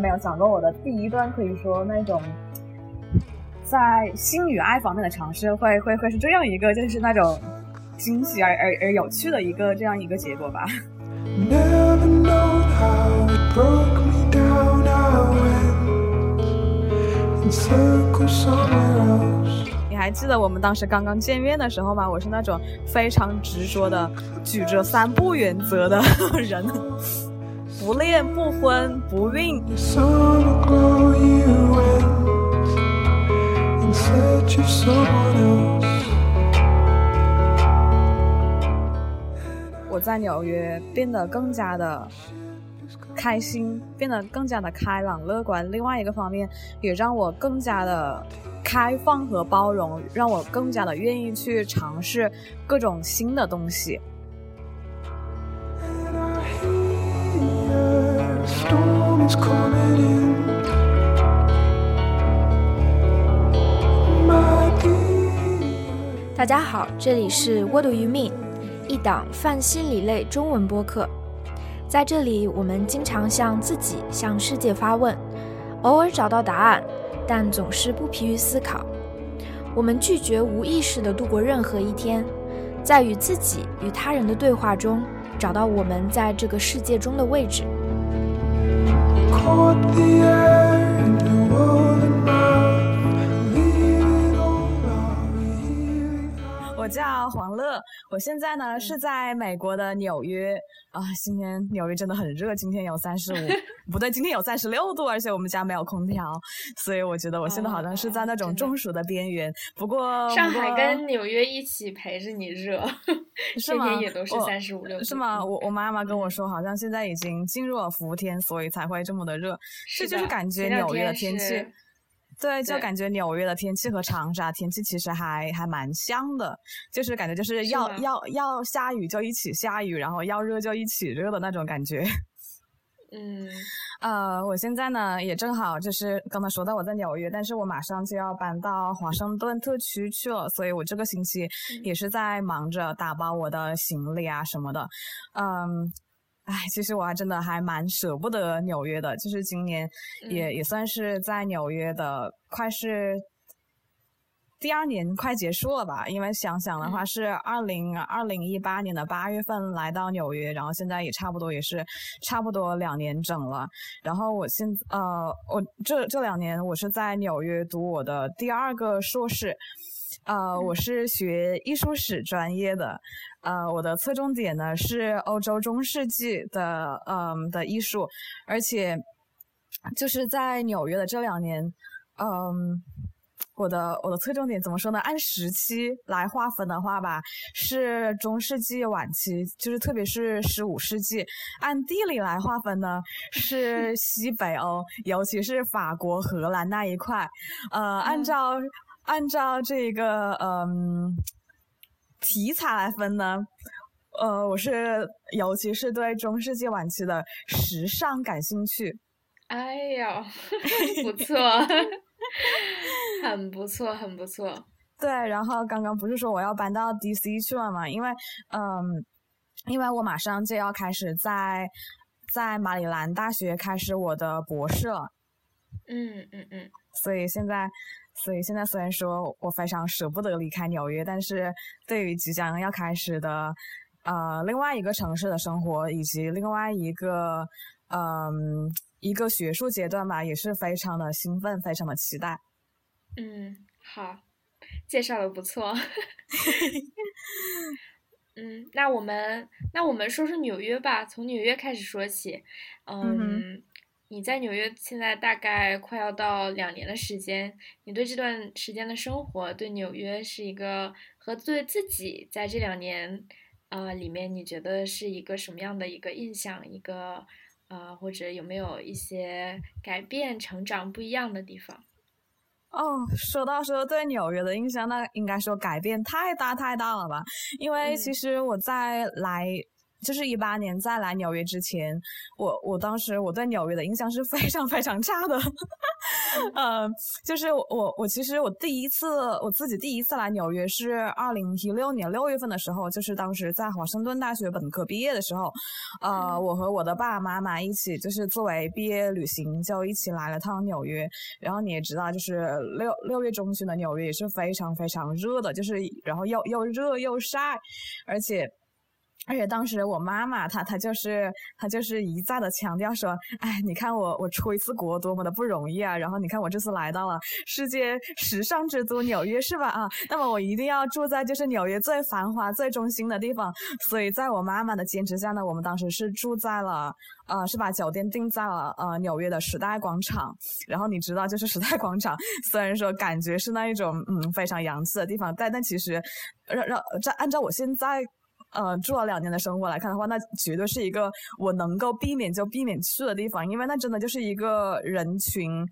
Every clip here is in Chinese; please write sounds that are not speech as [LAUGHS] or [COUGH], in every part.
没有想过我的第一段可以说那种在性与爱方面的尝试会会会是这样一个就是那种惊喜而而而有趣的一个这样一个结果吧。你还记得我们当时刚刚见面的时候吗？我是那种非常执着的举着三不原则的人，不恋不婚不孕。我在纽约变得更加的。开心变得更加的开朗乐观，另外一个方面也让我更加的开放和包容，让我更加的愿意去尝试各种新的东西。大家好，这里是 What Do You Mean，一档泛心理类中文播客。在这里，我们经常向自己、向世界发问，偶尔找到答案，但总是不疲于思考。我们拒绝无意识地度过任何一天，在与自己与他人的对话中，找到我们在这个世界中的位置。我叫黄乐，我现在呢是在美国的纽约。啊。今天纽约真的很热，今天有三十五，不对，今天有三十六度，而且我们家没有空调，所以我觉得我现在好像是在那种中暑的边缘。不过上海跟纽约一起陪着你热，是吗？天也都是三十五六度，是吗？我我妈妈跟我说，好像现在已经进入了伏天，所以才会这么的热。这就是感觉纽约的天气。对，就感觉纽约的天气和长沙天气其实还还蛮像的，就是感觉就是要要要下雨就一起下雨，然后要热就一起热的那种感觉。[LAUGHS] 嗯，呃，我现在呢也正好就是刚才说到我在纽约，但是我马上就要搬到华盛顿特区去了，所以我这个星期也是在忙着打包我的行李啊什么的，嗯。哎，其实我还真的还蛮舍不得纽约的，就是今年也也算是在纽约的，快是第二年快结束了吧？因为想想的话，是二零二零一八年的八月份来到纽约，然后现在也差不多也是差不多两年整了。然后我现呃，我这这两年我是在纽约读我的第二个硕士，呃，我是学艺术史专业的。呃，我的侧重点呢是欧洲中世纪的，嗯的艺术，而且就是在纽约的这两年，嗯，我的我的侧重点怎么说呢？按时期来划分的话吧，是中世纪晚期，就是特别是十五世纪；按地理来划分呢，是西北欧，尤其是法国、荷兰那一块。呃，按照按照这个，嗯。题材来分呢，呃，我是尤其是对中世纪晚期的时尚感兴趣。哎呀，[LAUGHS] 不错，[LAUGHS] [LAUGHS] 很不错，很不错。对，然后刚刚不是说我要搬到 DC 去了嘛？因为，嗯，因为我马上就要开始在在马里兰大学开始我的博士了。嗯嗯嗯。所以现在。所以现在虽然说我非常舍不得离开纽约，但是对于即将要开始的，呃，另外一个城市的生活，以及另外一个，嗯，一个学术阶段吧，也是非常的兴奋，非常的期待。嗯，好，介绍的不错。[LAUGHS] 嗯，那我们那我们说说纽约吧，从纽约开始说起。嗯。你在纽约现在大概快要到两年的时间，你对这段时间的生活，对纽约是一个和对自己在这两年，呃里面，你觉得是一个什么样的一个印象？一个呃，或者有没有一些改变、成长不一样的地方？哦，说到说对纽约的印象，那应该说改变太大太大了吧？因为其实我在来。就是一八年在来纽约之前，我我当时我对纽约的印象是非常非常差的，嗯，就是我我其实我第一次我自己第一次来纽约是二零一六年六月份的时候，就是当时在华盛顿大学本科毕业的时候，呃，我和我的爸爸妈妈一起就是作为毕业旅行就一起来了趟纽约。然后你也知道，就是六六月中旬的纽约也是非常非常热的，就是然后又又热又晒，而且。而且当时我妈妈她她就是她就是一再的强调说，哎，你看我我出一次国多么的不容易啊！然后你看我这次来到了世界时尚之都纽约是吧？啊，那么我一定要住在就是纽约最繁华最中心的地方。所以在我妈妈的坚持下呢，我们当时是住在了呃是把酒店订在了呃纽约的时代广场。然后你知道就是时代广场，虽然说感觉是那一种嗯非常洋气的地方，但但其实让让这按照我现在。呃，住了两年的生活来看的话，那绝对是一个我能够避免就避免去的地方，因为那真的就是一个人群。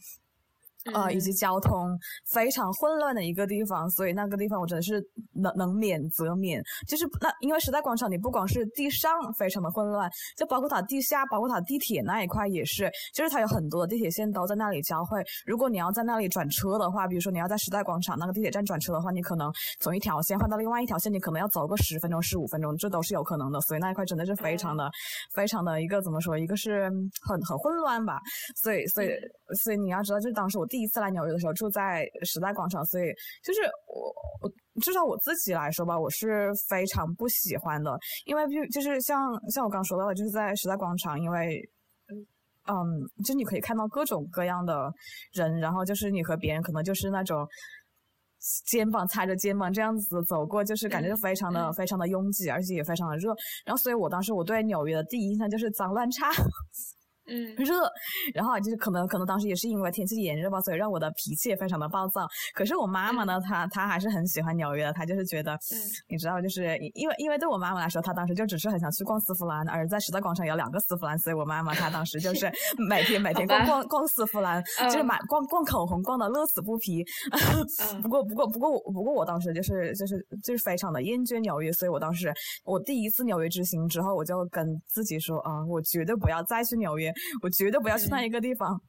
呃，以及交通非常混乱的一个地方，所以那个地方我真的是能能免则免。就是那因为时代广场，你不光是地上非常的混乱，就包括它地下，包括它地铁那一块也是，就是它有很多的地铁线都在那里交汇。如果你要在那里转车的话，比如说你要在时代广场那个地铁站转车的话，你可能从一条线换到另外一条线，你可能要走个十分钟、十五分钟，这都是有可能的。所以那一块真的是非常的、非常的一个怎么说？一个是很很混乱吧。所以，所以，所以你要知道，就是当时我第。一次来纽约的时候住在时代广场，所以就是我我至少我自己来说吧，我是非常不喜欢的，因为就就是像像我刚说到的，就是在时代广场，因为嗯，就你可以看到各种各样的人，然后就是你和别人可能就是那种肩膀擦着肩膀这样子走过，就是感觉非常的非常的拥挤，而且也非常的热，然后所以我当时我对纽约的第一印象就是脏乱差。嗯，[LAUGHS] 热，然后就是可能可能当时也是因为天气炎热吧，所以让我的脾气也非常的暴躁。可是我妈妈呢，她她还是很喜欢纽约的，她就是觉得，嗯，你知道，就是因为因为对我妈妈来说，她当时就只是很想去逛丝芙兰，而在时代广场有两个丝芙兰，所以我妈妈她当时就是 [LAUGHS] 每天每天逛逛逛丝芙兰，就是买逛逛口红，逛的乐此不疲。[LAUGHS] 不过不过不过我不过我当时就是就是就是非常的厌倦纽约，所以我当时我第一次纽约之行之后，我就跟自己说啊，我绝对不要再去纽约。我绝对不要去那一个地方，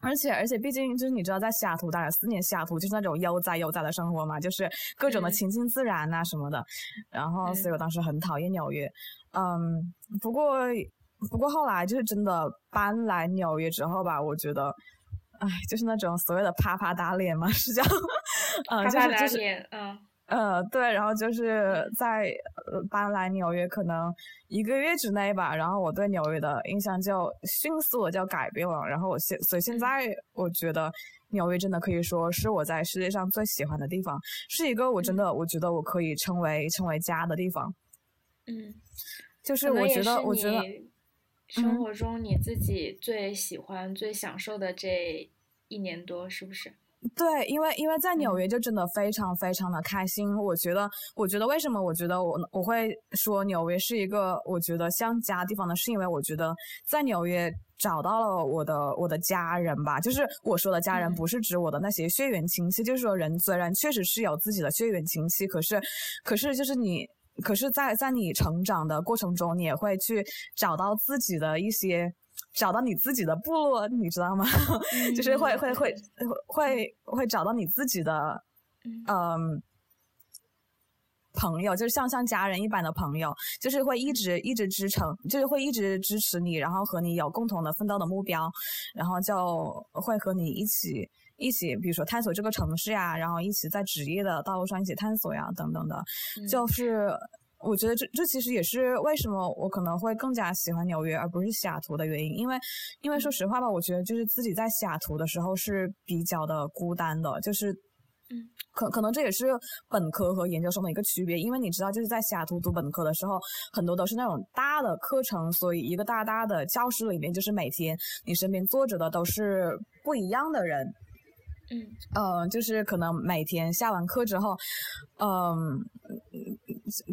而且而且，毕竟就是你知道，在西雅图待了四年，西雅图就是那种悠哉悠哉的生活嘛，就是各种的亲近自然啊什么的。然后，所以我当时很讨厌纽约。嗯，不过不过后来就是真的搬来纽约之后吧，我觉得，哎，就是那种所谓的啪啪打脸嘛，是叫，[LAUGHS] 嗯，就是就是，嗯。呃，对，然后就是在搬来纽约，可能一个月之内吧，然后我对纽约的印象就迅速的就改变了。然后我现，所以现在我觉得纽约真的可以说是我在世界上最喜欢的地方，是一个我真的我觉得我可以称为称为家的地方。嗯，就是我觉得，我觉得生活中你自己最喜欢、最享受的这一年多，是不是？对，因为因为在纽约就真的非常非常的开心。我觉得，我觉得为什么我觉得我我会说纽约是一个我觉得像家地方呢？是因为我觉得在纽约找到了我的我的家人吧。就是我说的家人，不是指我的那些血缘亲戚，就是说人虽然确实是有自己的血缘亲戚，可是可是就是你，可是在在你成长的过程中，你也会去找到自己的一些。找到你自己的部落，你知道吗？[LAUGHS] 就是会会会会会找到你自己的嗯朋友，就是像像家人一般的朋友，就是会一直一直支撑，就是会一直支持你，然后和你有共同的奋斗的目标，然后就会和你一起一起，比如说探索这个城市呀，然后一起在职业的道路上一起探索呀，等等的，就是。我觉得这这其实也是为什么我可能会更加喜欢纽约而不是西雅图的原因，因为因为说实话吧，我觉得就是自己在西雅图的时候是比较的孤单的，就是嗯，可可能这也是本科和研究生的一个区别，因为你知道就是在西雅图读本科的时候，很多都是那种大的课程，所以一个大大的教室里面就是每天你身边坐着的都是不一样的人。嗯，呃，就是可能每天下完课之后，嗯，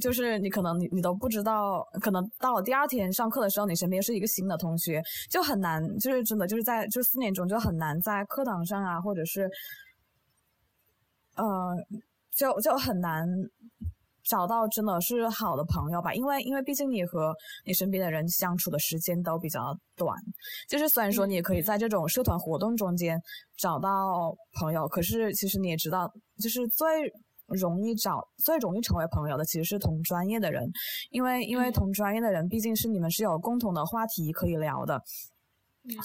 就是你可能你你都不知道，可能到了第二天上课的时候，你身边是一个新的同学，就很难，就是真的就是在就四年中就很难在课堂上啊，或者是，呃，就就很难找到真的是好的朋友吧，因为因为毕竟你和你身边的人相处的时间都比较短，就是虽然说你也可以在这种社团活动中间找到朋友，可是其实你也知道，就是最容易找、最容易成为朋友的其实是同专业的人，因为因为同专业的人毕竟是你们是有共同的话题可以聊的。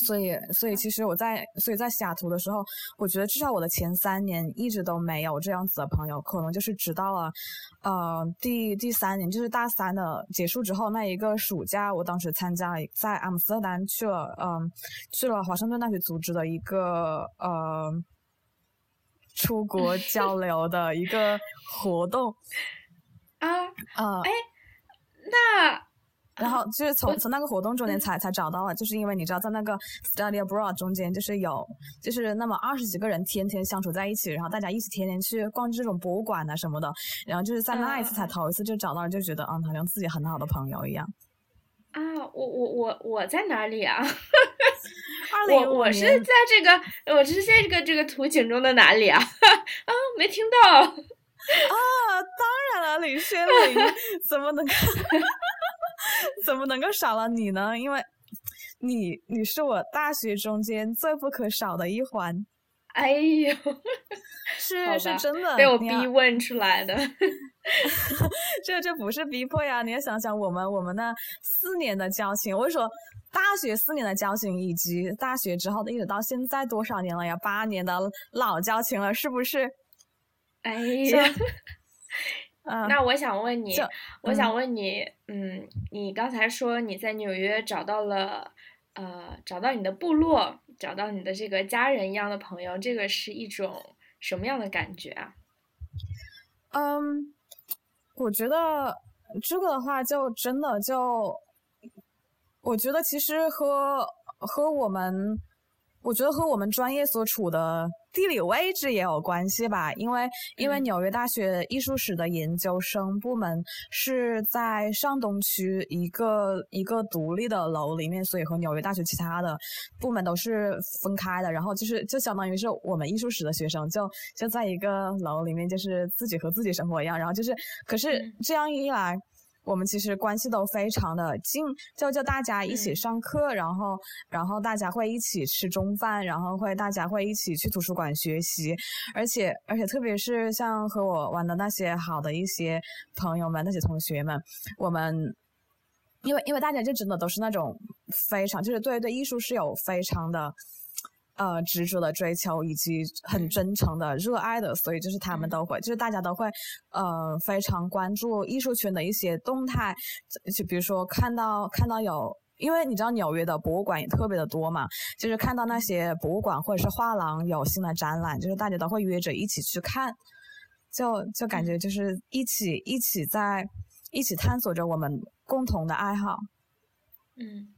所以，所以其实我在，所以在西雅图的时候，我觉得至少我的前三年一直都没有这样子的朋友，可能就是直到了，呃，第第三年，就是大三的结束之后那一个暑假，我当时参加了在阿姆斯特丹去了，嗯，去了华盛顿大学组织的一个呃出国交流的一个活动啊啊，哎，那。然后就是从从那个活动中间才才找到了，就是因为你知道在那个 study abroad 中间，就是有就是那么二十几个人天天相处在一起，然后大家一起天天去逛这种博物馆啊什么的，然后就是在那一次才头一次就找到了，就觉得嗯好像自己很好的朋友一样。啊，我我我我在哪里啊？[LAUGHS] 我我是在这个我是在这个这个图景中的哪里啊？[LAUGHS] 啊，没听到。啊，当然了，李轩林 [LAUGHS] 怎么能够？怎么能够少了你呢？因为，你你是我大学中间最不可少的一环。哎呦，[LAUGHS] 是是真的，被我逼问出来的。[LAUGHS] 这这不是逼迫呀！你要想想我们我们那四年的交情，我说大学四年的交情，以及大学之后的一直到现在多少年了呀？八年的老交情了，是不是？哎呀。[LAUGHS] 那我想问你，我想问你，嗯，你刚才说你在纽约找到了，呃，找到你的部落，找到你的这个家人一样的朋友，这个是一种什么样的感觉啊？嗯，我觉得这个的话，就真的就，我觉得其实和和我们。我觉得和我们专业所处的地理位置也有关系吧，因为因为纽约大学艺术史的研究生部门是在上东区一个一个独立的楼里面，所以和纽约大学其他的部门都是分开的。然后就是就相当于是我们艺术史的学生就就在一个楼里面，就是自己和自己生活一样。然后就是，可是这样一来。我们其实关系都非常的近，就就大家一起上课，然后然后大家会一起吃中饭，然后会大家会一起去图书馆学习，而且而且特别是像和我玩的那些好的一些朋友们，那些同学们，我们因为因为大家就真的都是那种非常就是对对艺术是有非常的。呃，执着的追求以及很真诚的热爱的，所以就是他们都会，就是大家都会，呃，非常关注艺术圈的一些动态，就比如说看到看到有，因为你知道纽约的博物馆也特别的多嘛，就是看到那些博物馆或者是画廊有新的展览，就是大家都会约着一起去看，就就感觉就是一起一起在一起探索着我们共同的爱好。嗯，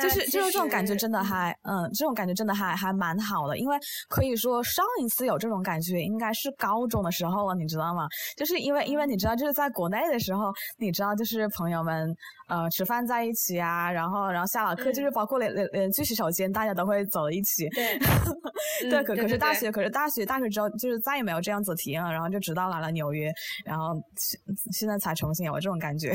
就是就是这种感觉真的还嗯，这种感觉真的还还蛮好的，因为可以说上一次有这种感觉应该是高中的时候了，你知道吗？就是因为因为你知道就是在国内的时候，你知道就是朋友们呃吃饭在一起啊，然后然后下了课就是包括连连连去洗手间大家都会走一起，[LAUGHS] 对，对，可可是大学可是大学大学之后就是再也没有这样子体验了，然后就直到来了纽约，然后现现在才重新有这种感觉。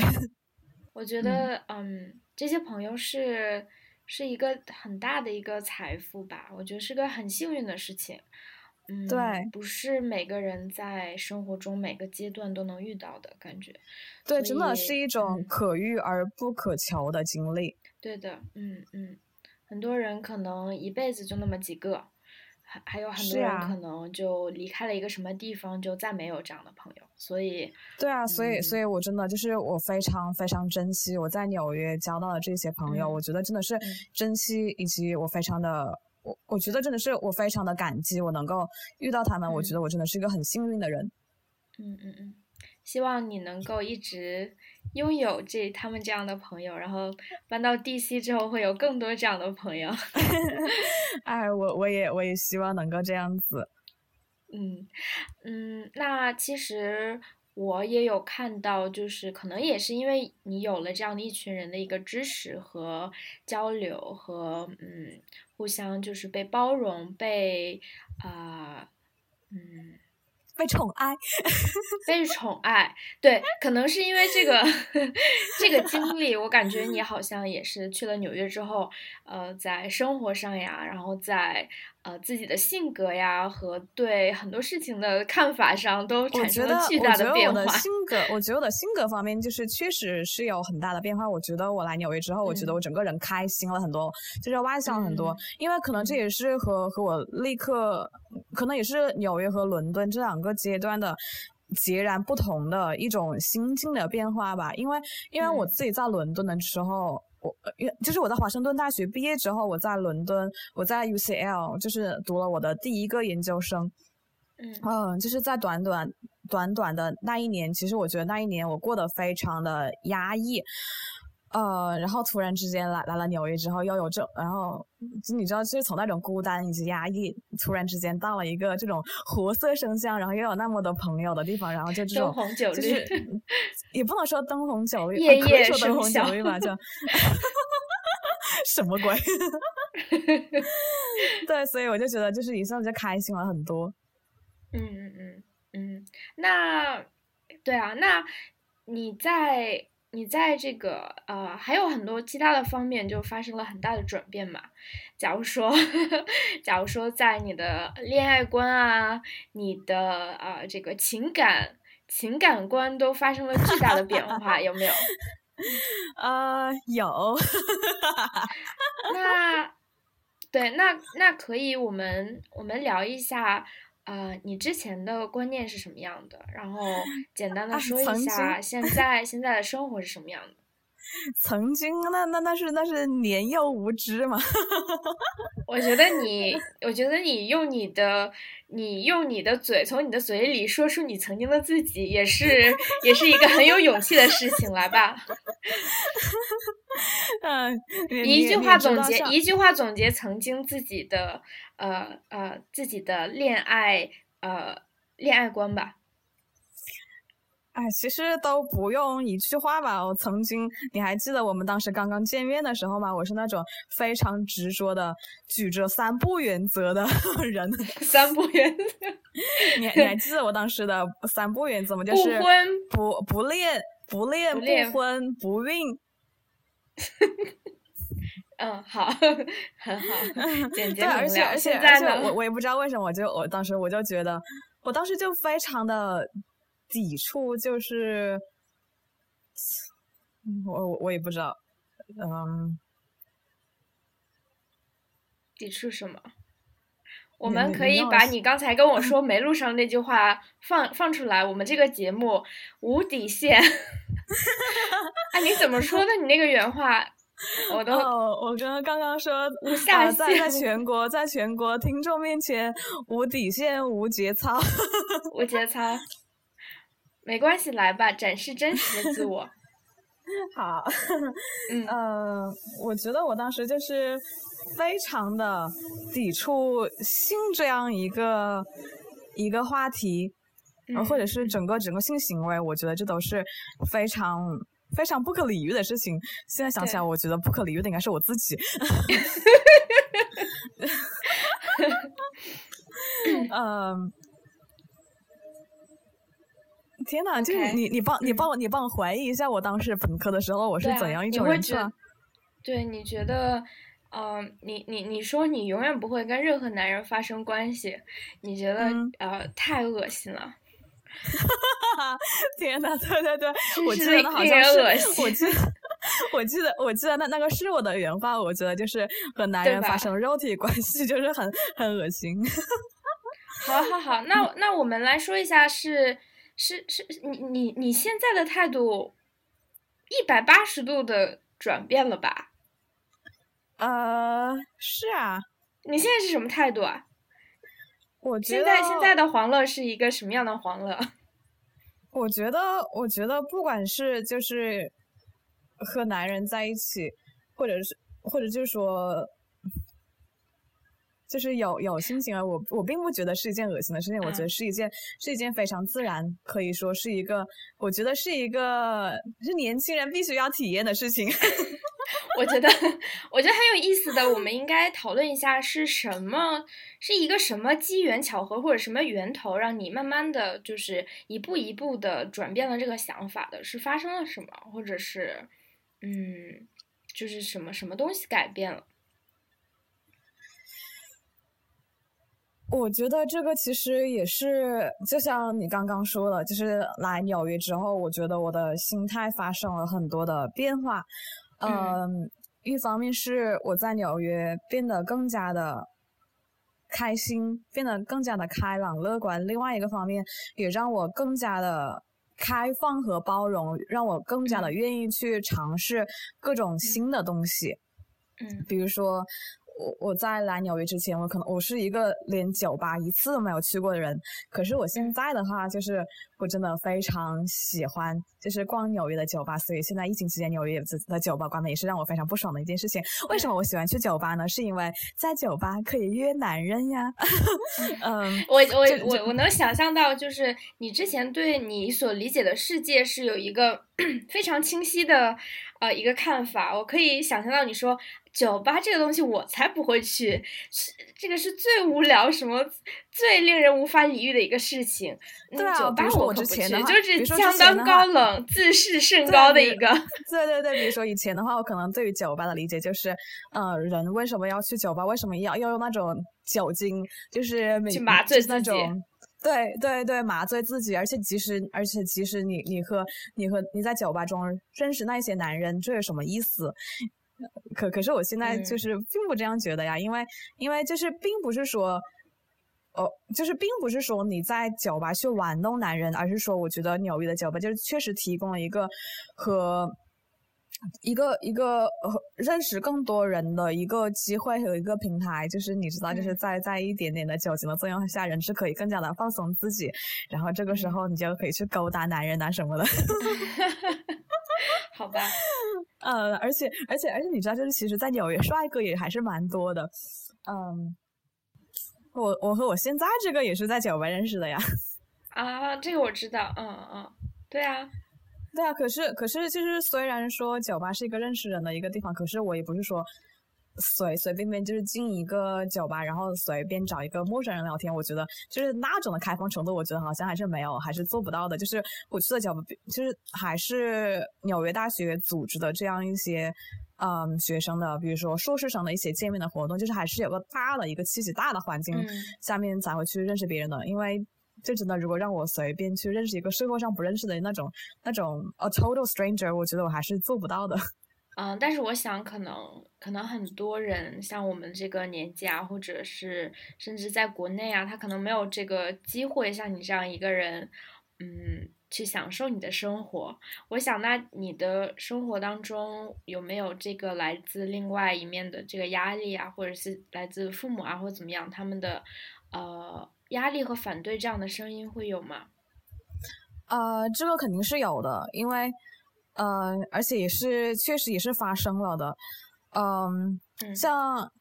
[LAUGHS] 我觉得嗯。这些朋友是是一个很大的一个财富吧，我觉得是个很幸运的事情。嗯，对，不是每个人在生活中每个阶段都能遇到的感觉。对，真的是一种可遇而不可求的经历。对的，嗯嗯，很多人可能一辈子就那么几个。还还有很多人可能就离开了一个什么地方，就再没有这样的朋友，所以对啊，所以所以我真的就是我非常非常珍惜我在纽约交到的这些朋友，我觉得真的是珍惜，以及我非常的我我觉得真的是我非常的感激，我能够遇到他们，我觉得我真的是一个很幸运的人。嗯嗯嗯。希望你能够一直拥有这他们这样的朋友，然后搬到 DC 之后会有更多这样的朋友。[LAUGHS] [LAUGHS] 哎，我我也我也希望能够这样子。嗯嗯，那其实我也有看到，就是可能也是因为你有了这样的一群人的一个支持和交流和嗯，互相就是被包容被啊嗯。被宠爱，[LAUGHS] 被宠爱，对，可能是因为这个 [LAUGHS] 这个经历，我感觉你好像也是去了纽约之后，呃，在生活上呀，然后在呃自己的性格呀和对很多事情的看法上都产生了巨大的变化。我觉得我的性格，我觉得我的性格方面就是确实是有很大的变化。我觉得我来纽约之后，我觉得我整个人开心了很多，就是外向很多。因为可能这也是和和我立刻，可能也是纽约和伦敦这两个阶段的截然不同的一种心境的变化吧。因为因为我自己在伦敦的时候。我就是我在华盛顿大学毕业之后，我在伦敦，我在 UCL 就是读了我的第一个研究生。嗯，就是在短短短短的那一年，其实我觉得那一年我过得非常的压抑。呃，然后突然之间来来了纽约之后，又有这，然后就你知道，就是从那种孤单以及压抑，突然之间到了一个这种活色生香，然后又有那么多朋友的地方，然后就这种，就是也不能说灯红酒绿，夜夜说灯红酒绿吧，就什么鬼？[LAUGHS] [LAUGHS] 对，所以我就觉得，就是一下子就开心了很多。嗯嗯嗯嗯，那对啊，那你在。你在这个呃还有很多其他的方面就发生了很大的转变嘛？假如说，[LAUGHS] 假如说在你的恋爱观啊，你的啊这个情感情感观都发生了巨大的变化，有没有？[LAUGHS] 呃，有。[LAUGHS] 那对，那那可以，我们我们聊一下。呃，你之前的观念是什么样的？然后 [LAUGHS] 简单的说一下现在现在的生活是什么样的？[LAUGHS] 曾经，那那那是那是年幼无知嘛。[LAUGHS] 我觉得你，我觉得你用你的，你用你的嘴，从你的嘴里说出你曾经的自己，也是也是一个很有勇气的事情，来吧。嗯，一句话总结，一句话总结曾经自己的呃呃自己的恋爱呃恋爱观吧。哎，其实都不用一句话吧。我曾经，你还记得我们当时刚刚见面的时候吗？我是那种非常执着的，举着三不原则的 [LAUGHS] 人。[LAUGHS] 三不原则，你你还记得我当时的三不原则吗？就是不婚、不不恋、不恋、不婚、不孕。[LAUGHS] 嗯，好，[LAUGHS] 很好，简洁而且而且，我我也不知道为什么，我就我当时我就觉得，我当时就非常的。抵触就是，我我我也不知道，嗯，抵触什么？我们可以把你刚才跟我说 [LAUGHS] 没录上那句话放放出来。我们这个节目无底线。哎，[LAUGHS] 你怎么说的？你那个原话，[LAUGHS] 我都我刚刚刚说无下限，在在全国在全国听众面前无底线无节操，[LAUGHS] 无节操。没关系，来吧，展示真实的自我。[LAUGHS] 好，嗯呃，我觉得我当时就是非常的抵触性这样一个一个话题，或者是整个整个性行为，我觉得这都是非常非常不可理喻的事情。现在想起来，我觉得不可理喻的应该是我自己。[LAUGHS] 嗯。天呐，就是你，你帮，你帮我，你帮我怀疑一下，我当时本科的时候，我是怎样一种人设？对，你觉得，嗯，你你你说你永远不会跟任何男人发生关系，你觉得呃太恶心了。[LAUGHS] 天呐，对对对，我记得好像是，我记得，我记得，我记得那那个是我的原话，我觉得就是和男人发生肉体关系 [LAUGHS] 就是很很恶心。[LAUGHS] 好好好，那那我们来说一下是。是是，你你你现在的态度一百八十度的转变了吧？呃，是啊。你现在是什么态度啊？我现在现在的黄乐是一个什么样的黄乐？[LAUGHS] 我觉得，我觉得不管是就是和男人在一起，或者是或者就是说。就是有有心情啊，我我并不觉得是一件恶心的事情，我觉得是一件是一件非常自然，可以说是一个，我觉得是一个是年轻人必须要体验的事情。[LAUGHS] 我觉得，我觉得很有意思的，我们应该讨论一下是什么，是一个什么机缘巧合或者什么源头，让你慢慢的就是一步一步的转变了这个想法的，是发生了什么，或者是，嗯，就是什么什么东西改变了。我觉得这个其实也是，就像你刚刚说的，就是来纽约之后，我觉得我的心态发生了很多的变化。嗯，一方面是我在纽约变得更加的开心，变得更加的开朗乐观；另外一个方面，也让我更加的开放和包容，让我更加的愿意去尝试各种新的东西。嗯，比如说。我我在来纽约之前，我可能我是一个连酒吧一次都没有去过的人。可是我现在的话，就是我真的非常喜欢，就是逛纽约的酒吧。所以现在疫情期间，纽约的酒吧关门也是让我非常不爽的一件事情。为什么我喜欢去酒吧呢？是因为在酒吧可以约男人呀。[LAUGHS] 嗯，我我我我能想象到，就是你之前对你所理解的世界是有一个 [CLEARS THROAT] 非常清晰的呃一个看法。我可以想象到你说。酒吧这个东西我才不会去，是这个是最无聊、什么最令人无法理喻的一个事情。对啊，酒吧我之前的就是相当高冷、自视甚高的一个。对对对，比如说以前的话，我可能对于酒吧的理解就是，呃，人为什么要去酒吧？为什么要要用那种酒精，就是去麻醉那种？对对对，麻醉自己。而且即使而且即使你你和你和你在酒吧中认识那些男人，这有什么意思？[LAUGHS] 可可是我现在就是并不这样觉得呀，因为因为就是并不是说，哦，就是并不是说你在酒吧去玩弄男人，而是说我觉得纽约的酒吧就是确实提供了一个和一个一个认识更多人的一个机会和一个平台，就是你知道，就是在在一点点的酒精的作用下，人是可以更加的放松自己，然后这个时候你就可以去勾搭男人啊什么的。[LAUGHS] [LAUGHS] 好吧，呃，而且而且而且，你知道，就是其实，在纽约，帅哥也还是蛮多的。嗯，我我和我现在这个也是在酒吧认识的呀。[LAUGHS] 啊，这个我知道，嗯嗯，对啊，对啊。可是可是，就是虽然说酒吧是一个认识人的一个地方，可是我也不是说。随随便便就是进一个酒吧，然后随便找一个陌生人聊天，我觉得就是那种的开放程度，我觉得好像还是没有，还是做不到的。就是我去的酒吧，就是还是纽约大学组织的这样一些，嗯，学生的，比如说硕士生的一些见面的活动，就是还是有个大的一个气息、大的环境下面才会去认识别人的。因为就真的，如果让我随便去认识一个社会上不认识的那种那种 a total stranger，我觉得我还是做不到的。[LAUGHS] 嗯，但是我想，可能可能很多人像我们这个年纪啊，或者是甚至在国内啊，他可能没有这个机会像你这样一个人，嗯，去享受你的生活。我想，那你的生活当中有没有这个来自另外一面的这个压力啊，或者是来自父母啊，或者怎么样，他们的呃压力和反对这样的声音会有吗？呃，这个肯定是有的，因为。呃，而且也是确实也是发生了的，嗯，像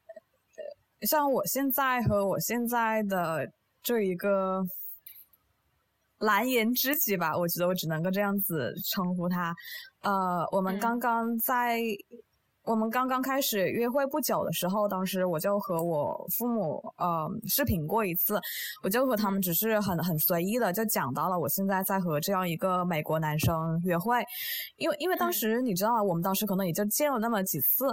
像我现在和我现在的这一个蓝颜知己吧，我觉得我只能够这样子称呼他，呃，我们刚刚在。我们刚刚开始约会不久的时候，当时我就和我父母呃视频过一次，我就和他们只是很很随意的就讲到了我现在在和这样一个美国男生约会，因为因为当时你知道我们当时可能也就见了那么几次，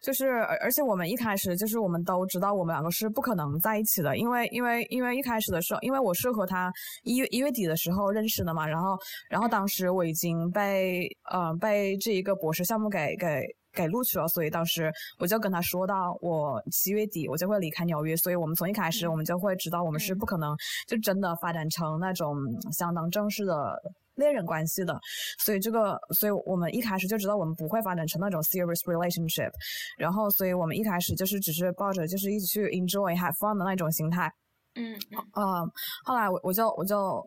就是而而且我们一开始就是我们都知道我们两个是不可能在一起的，因为因为因为一开始的时候，因为我是和他一月一月底的时候认识的嘛，然后然后当时我已经被呃被这一个博士项目给给。给录取了，所以当时我就跟他说到，我七月底我就会离开纽约，所以我们从一开始我们就会知道，我们是不可能就真的发展成那种相当正式的恋人关系的，所以这个，所以我们一开始就知道我们不会发展成那种 serious relationship，然后，所以我们一开始就是只是抱着就是一起去 enjoy have fun 的那种心态，嗯，呃，后来我我就我就。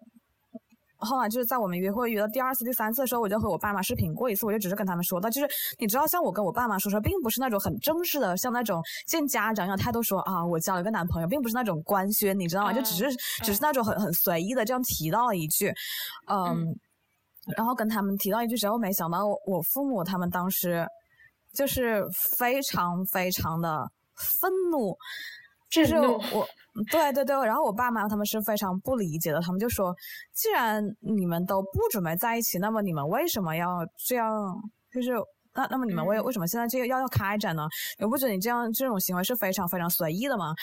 后来就是在我们约会约到第二次、第三次的时候，我就和我爸妈视频过一次，我就只是跟他们说到，就是你知道，像我跟我爸妈说说，并不是那种很正式的，像那种见家长一样态度说啊，我交了一个男朋友，并不是那种官宣，你知道吗？就只是只是那种很很随意的这样提到了一句，嗯，然后跟他们提到一句之后，没想到我父母他们当时。就是非常非常的愤怒，就是我，[LAUGHS] 对对对，然后我爸妈他们是非常不理解的，他们就说，既然你们都不准备在一起，那么你们为什么要这样？就是。那那么你们为为什么现在这个要要开展呢？你不觉得你这样这种行为是非常非常随意的吗？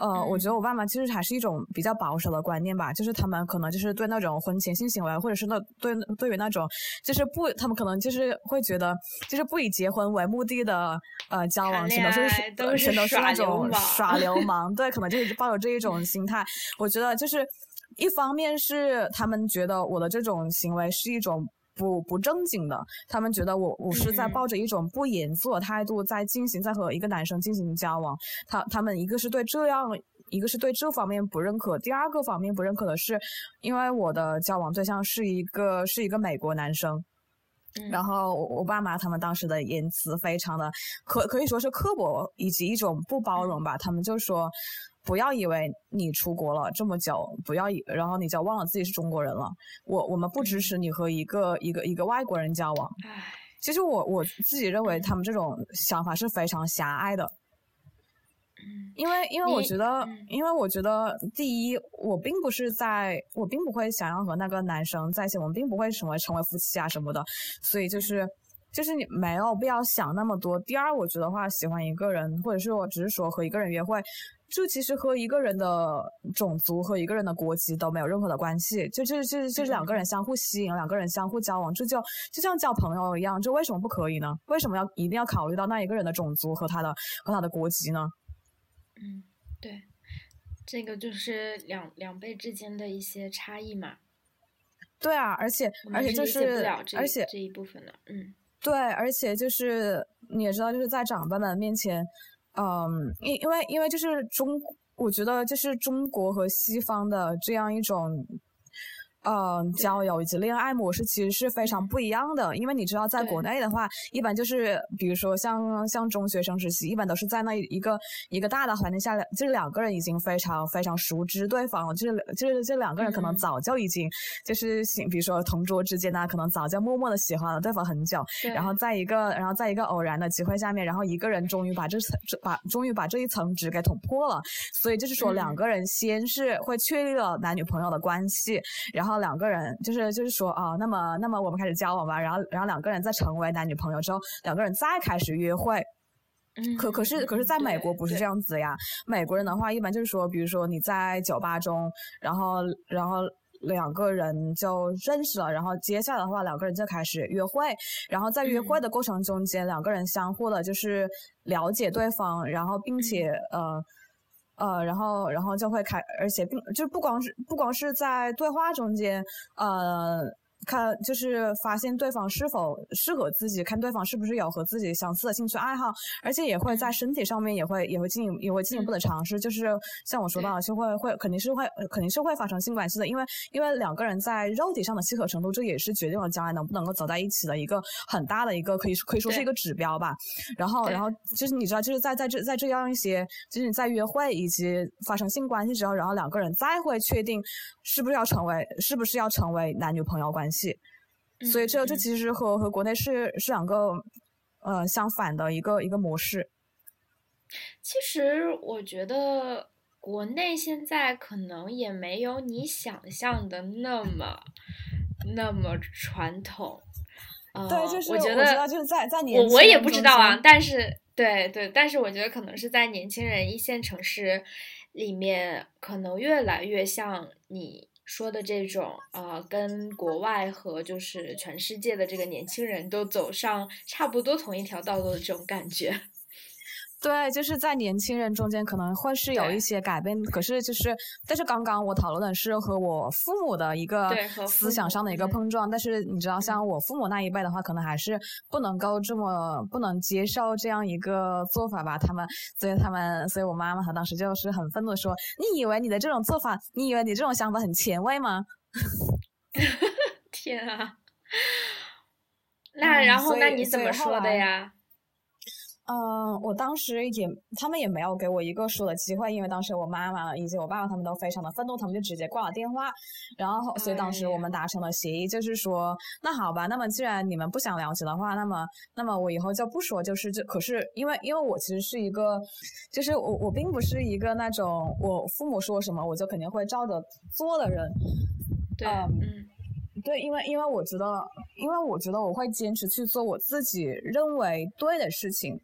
呃，我觉得我爸妈其实还是一种比较保守的观念吧，就是他们可能就是对那种婚前性行为，或者是那对对于那种就是不，他们可能就是会觉得就是不以结婚为目的的呃交往，全都是全都是那种耍流 [LAUGHS] 氓，对，可能就是抱有这一种心态。我觉得就是一方面是他们觉得我的这种行为是一种。不不正经的，他们觉得我我是在抱着一种不严肃的态度在进行，在和一个男生进行交往。他他们一个是对这样，一个是对这方面不认可。第二个方面不认可的是，因为我的交往对象是一个是一个美国男生，然后我爸妈他们当时的言辞非常的可可以说是刻薄以及一种不包容吧。他们就说。不要以为你出国了这么久，不要以然后你就忘了自己是中国人了。我我们不支持你和一个一个一个外国人交往。其实我我自己认为他们这种想法是非常狭隘的。因为因为我觉得，因为我觉得，第一，我并不是在，我并不会想要和那个男生在一起，我们并不会成为成为夫妻啊什么的。所以就是就是你没有必要想那么多。第二，我觉得话喜欢一个人，或者是我只是说和一个人约会。这其实和一个人的种族和一个人的国籍都没有任何的关系，就就就就是两个人相互吸引，两个人相互交往，这就就像交朋友一样，这为什么不可以呢？为什么要一定要考虑到那一个人的种族和他的和他的国籍呢？嗯，对，这个就是两两辈之间的一些差异嘛。对啊，而且而且就是而且这一部分的，嗯，对，而且就是你也知道，就是在长辈们面前。嗯，因因为因为就是中，我觉得就是中国和西方的这样一种。嗯，交友以及恋爱模式其实是非常不一样的，因为你知道，在国内的话，一般就是比如说像像中学生时期，一般都是在那一个一个大的环境下，就是两个人已经非常非常熟知对方了，就是就是这两个人可能早就已经就是比如说同桌之间呢，可能早就默默的喜欢了对方很久，然后在一个然后在一个偶然的机会下面，然后一个人终于把这层把终于把这一层纸给捅破了，所以就是说两个人先是会确立了男女朋友的关系，然后。两个人就是就是说啊，那么那么我们开始交往吧，然后然后两个人再成为男女朋友之后，两个人再开始约会。可可是可是在美国不是这样子的呀，美国人的话一般就是说，比如说你在酒吧中，然后然后两个人就认识了，然后接下来的话两个人就开始约会，然后在约会的过程中间，两个人相互的就是了解对方，然后并且呃。呃，然后，然后就会开，而且并就不光是不光是在对话中间，呃。看，就是发现对方是否适合自己，看对方是不是有和自己相似的兴趣爱好，而且也会在身体上面也会也会进也会进一步的尝试，就是像我说到的，就会会肯定是会肯定是会发生性关系的，因为因为两个人在肉体上的契合程度，这也是决定了将来能不能够走在一起的一个很大的一个可以可以说是一个指标吧。然后然后就是你知道，就是在在这在这样一些就是你在约会以及发生性关系之后，然后两个人再会确定是不是要成为是不是要成为男女朋友关系。系，所以这这其实和和国内是是两个呃相反的一个一个模式。其实我觉得国内现在可能也没有你想象的那么那么传统。对，就是我觉得就是在在年我我也不知道啊，但是对对，但是我觉得可能是在年轻人一线城市里面，可能越来越像你。说的这种呃，跟国外和就是全世界的这个年轻人都走上差不多同一条道路的这种感觉。对，就是在年轻人中间可能会是有一些改变，可是就是，但是刚刚我讨论的是和我父母的一个思想上的一个碰撞，但是你知道，像我父母那一辈的话，可能还是不能够这么不能接受这样一个做法吧，他们，所以他们，所以我妈妈她当时就是很愤怒的说：“你以为你的这种做法，你以为你这种想法很前卫吗？” [LAUGHS] 天啊！[LAUGHS] 那然后那你怎么说的呀？嗯，我当时也，他们也没有给我一个说的机会，因为当时我妈妈以及我爸爸他们都非常的愤怒，他们就直接挂了电话。然后，所以当时我们达成了协议，就是说，那好吧，那么既然你们不想了解的话，那么，那么我以后就不说，就是这。可是，因为因为我其实是一个，就是我我并不是一个那种我父母说什么我就肯定会照着做的人。对，嗯。对，因为因为我觉得，因为我觉得我会坚持去做我自己认为对的事情，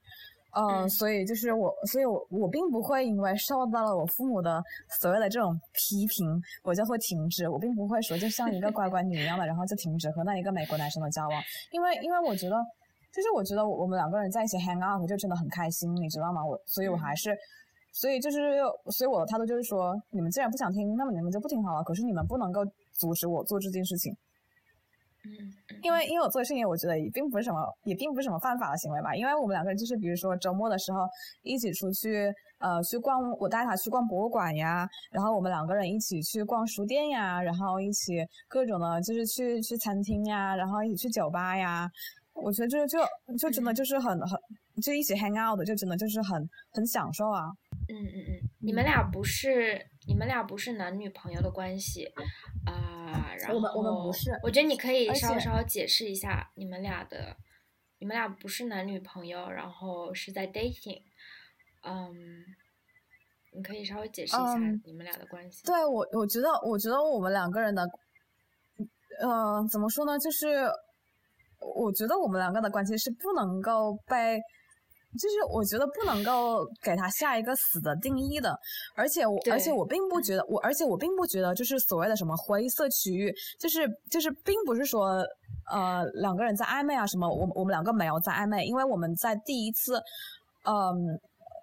呃，所以就是我，所以我我并不会因为受到了我父母的所谓的这种批评，我就会停止，我并不会说就像一个乖乖女一样的，然后就停止和那一个美国男生的交往，因为因为我觉得，就是我觉得我们两个人在一起 hang out 就真的很开心，你知道吗？我所以，我还是，所以就是，所以我的态度就是说，你们既然不想听，那么你们就不听好了。可是你们不能够阻止我做这件事情。嗯，因为因为我做的事情，我觉得也并不是什么，也并不是什么犯法的行为吧。因为我们两个人就是，比如说周末的时候一起出去，呃，去逛，我带他去逛博物馆呀，然后我们两个人一起去逛书店呀，然后一起各种的，就是去去餐厅呀，然后一起去酒吧呀。我觉得就就就真的就是很很，就一起 hang out 的，就真的就是很很享受啊。嗯嗯嗯，你们俩不是你们俩不是男女朋友的关系啊？然后我们我们不是，我觉得你可以稍稍解释一下你们俩的，你们俩不是男女朋友，然后是在 dating，嗯，你可以稍微解释一下你们俩的关系。对我，我觉得我觉得我们两个人的，呃，怎么说呢？就是我觉得我们两个的关系是不能够被。就是我觉得不能够给他下一个死的定义的，而且我而且我并不觉得我而且我并不觉得就是所谓的什么灰色区域，就是就是并不是说呃两个人在暧昧啊什么，我我们两个没有在暧昧，因为我们在第一次，嗯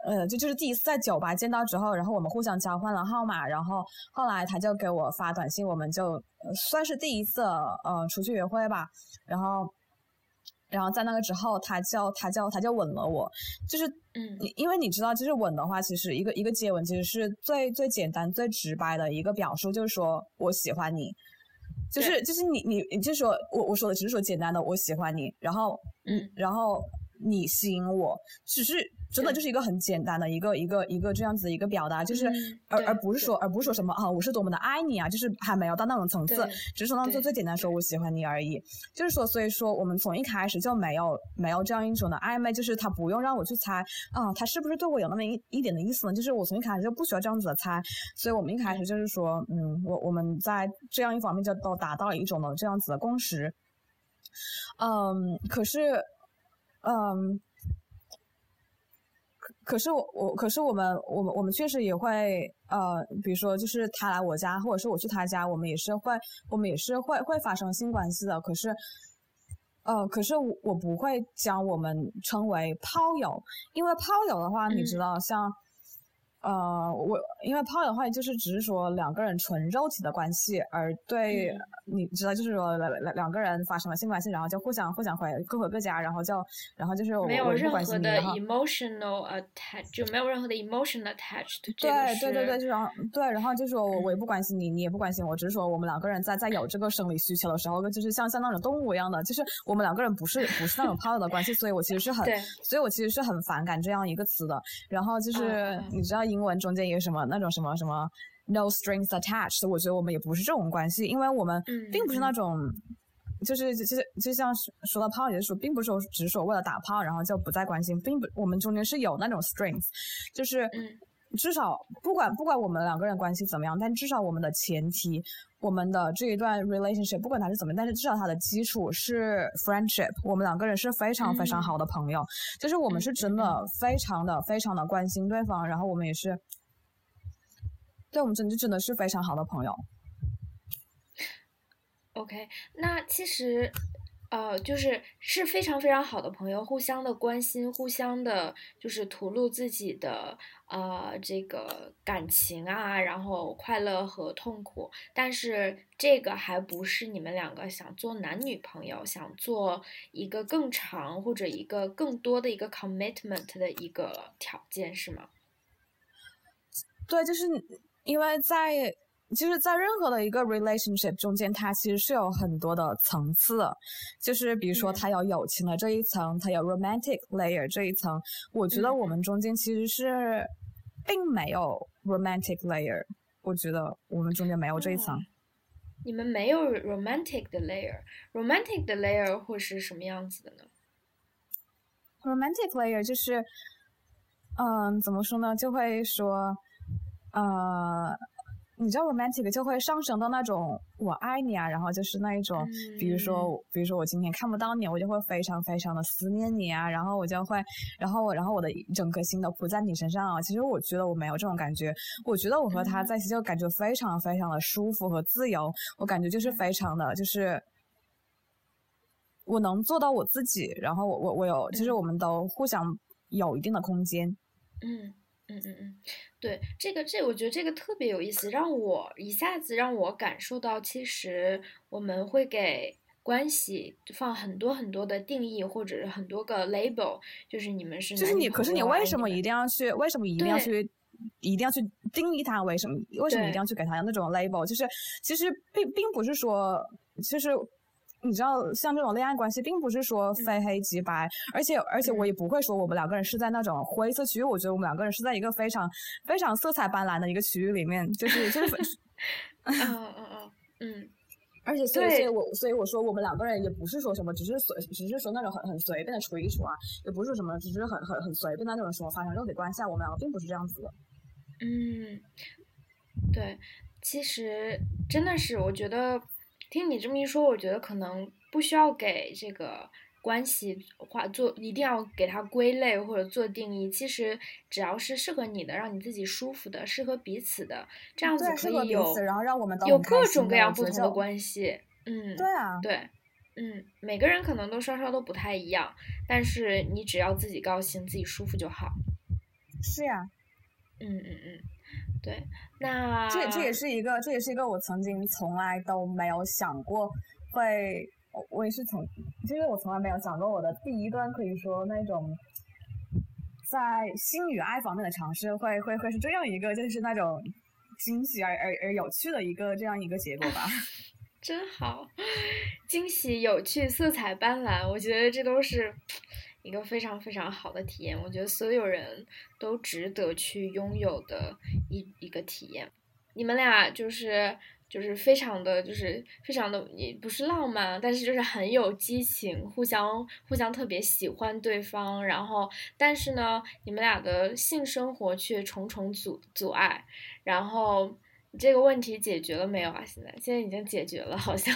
呃就就是第一次在酒吧见到之后，然后我们互相交换了号码，然后后来他就给我发短信，我们就算是第一次呃出去约会吧，然后。然后在那个之后，他叫他叫他就吻了我，就是嗯，因为你知道，就是吻的话，其实一个一个接吻其实是最最简单最直白的一个表述，就是说我喜欢你，就是就是你你你就说我我说的只是说简单的我喜欢你，然后嗯，然后你吸引我，只是。真的就是一个很简单的一个一个一个这样子的一个表达，就是而而不是说而不是说什么啊，我是多么的爱你啊，就是还没有到那种层次，只是说当做最简单说我喜欢你而已。就是说，所以说我们从一开始就没有没有这样一种的暧昧，就是他不用让我去猜啊，他是不是对我有那么一一点的意思呢？就是我从一开始就不需要这样子的猜，所以我们一开始就是说，嗯，我我们在这样一方面就都达到了一种的这样子的共识。嗯，可是，嗯。可是我我可是我们我们我们确实也会呃，比如说就是他来我家，或者是我去他家，我们也是会我们也是会会发生性关系的。可是，呃，可是我不会将我们称为炮友，因为炮友的话，你知道像。呃，我因为炮友的话，就是只是说两个人纯肉体的关系，而对你知道，就是说两两两个人发生了性关系，然后就互相互相回各回各家，然后就然后就是没有任何的 emotional attach，就没有任何的 emotional attached。对对对对，就然后对，然后就说我我也不关心你，你也不关心我，只是说我们两个人在在有这个生理需求的时候，就是像像那种动物一样的，就是我们两个人不是不是那种炮友的关系，所以我其实是很，[LAUGHS] 所以我其实是很反感这样一个词的。然后就是你知道。英文中间有什么那种什么什么 no strings attached，我觉得我们也不是这种关系，因为我们并不是那种，就是就是就像说到炮也是说，并不是说只是说为了打炮，然后就不再关心，并不我们中间是有那种 strings，就是至少不管不管我们两个人关系怎么样，但至少我们的前提，我们的这一段 relationship 不管它是怎么样，但是至少它的基础是 friendship，我们两个人是非常非常好的朋友，就是我们是真的非常的非常的关心对方，然后我们也是，对我们真的真的是非常好的朋友。OK，那其实。呃，就是是非常非常好的朋友，互相的关心，互相的，就是吐露自己的呃这个感情啊，然后快乐和痛苦。但是这个还不是你们两个想做男女朋友，想做一个更长或者一个更多的一个 commitment 的一个条件，是吗？对，就是因为在。就是在任何的一个 relationship 中间，它其实是有很多的层次的，就是比如说它有友情的这一层，它有 romantic layer 这一层。我觉得我们中间其实是并没有 romantic layer，我觉得我们中间没有这一层。你们没有 romantic 的 layer，romantic 的 layer 会是什么样子的呢？romantic layer 就是，嗯，怎么说呢？就会说，呃。你知道 romantic 就会上升到那种我爱你啊，然后就是那一种，比如说，比如说我今天看不到你，我就会非常非常的思念你啊，然后我就会，然后然后我的整颗心都扑在你身上啊。其实我觉得我没有这种感觉，我觉得我和他在一起就感觉非常非常的舒服和自由，我感觉就是非常的，就是我能做到我自己，然后我我我有，就是我们都互相有一定的空间，嗯。嗯嗯嗯，对，这个这我觉得这个特别有意思，让我一下子让我感受到，其实我们会给关系放很多很多的定义，或者是很多个 label，就是你们是就是你，可是你为什么一定要去？为什么一定要去？一定要去定义它？为什么？为什么一定要去给它那种 label？就是其实并并不是说，就是。你知道，像这种恋爱关系，并不是说非黑即白，而且而且我也不会说我们两个人是在那种灰色区域。我觉得我们两个人是在一个非常非常色彩斑斓的一个区域里面，就是就是。[LAUGHS] [LAUGHS] 嗯嗯嗯嗯。而且所以所以我所以我说我们两个人也不是说什么，只是随只是说那种很很随便的处一处啊，也不是什么，只是很很很随便的那种什么发生肉体关系，啊，我们两个并不是这样子的。嗯，对，其实真的是我觉得。听你这么一说，我觉得可能不需要给这个关系画做，一定要给它归类或者做定义。其实只要是适合你的，让你自己舒服的，适合彼此的，这样子可以有，然后让我们有各种各样不同的关系。嗯，对啊，对，嗯，每个人可能都稍稍都不太一样，但是你只要自己高兴、自己舒服就好。是呀，嗯嗯嗯。对，那这这也是一个，这也是一个我曾经从来都没有想过会，我也是从，其实我从来没有想过我的第一段可以说那种，在性与爱方面的尝试会会会是这样一个，就是那种惊喜而而而有趣的一个这样一个结果吧。[LAUGHS] 真好，惊喜、有趣、色彩斑斓，我觉得这都是。一个非常非常好的体验，我觉得所有人都值得去拥有的一一个体验。你们俩就是就是非常的就是非常的也不是浪漫，但是就是很有激情，互相互相特别喜欢对方。然后，但是呢，你们俩的性生活却重重阻阻碍。然后这个问题解决了没有啊？现在现在已经解决了，好像。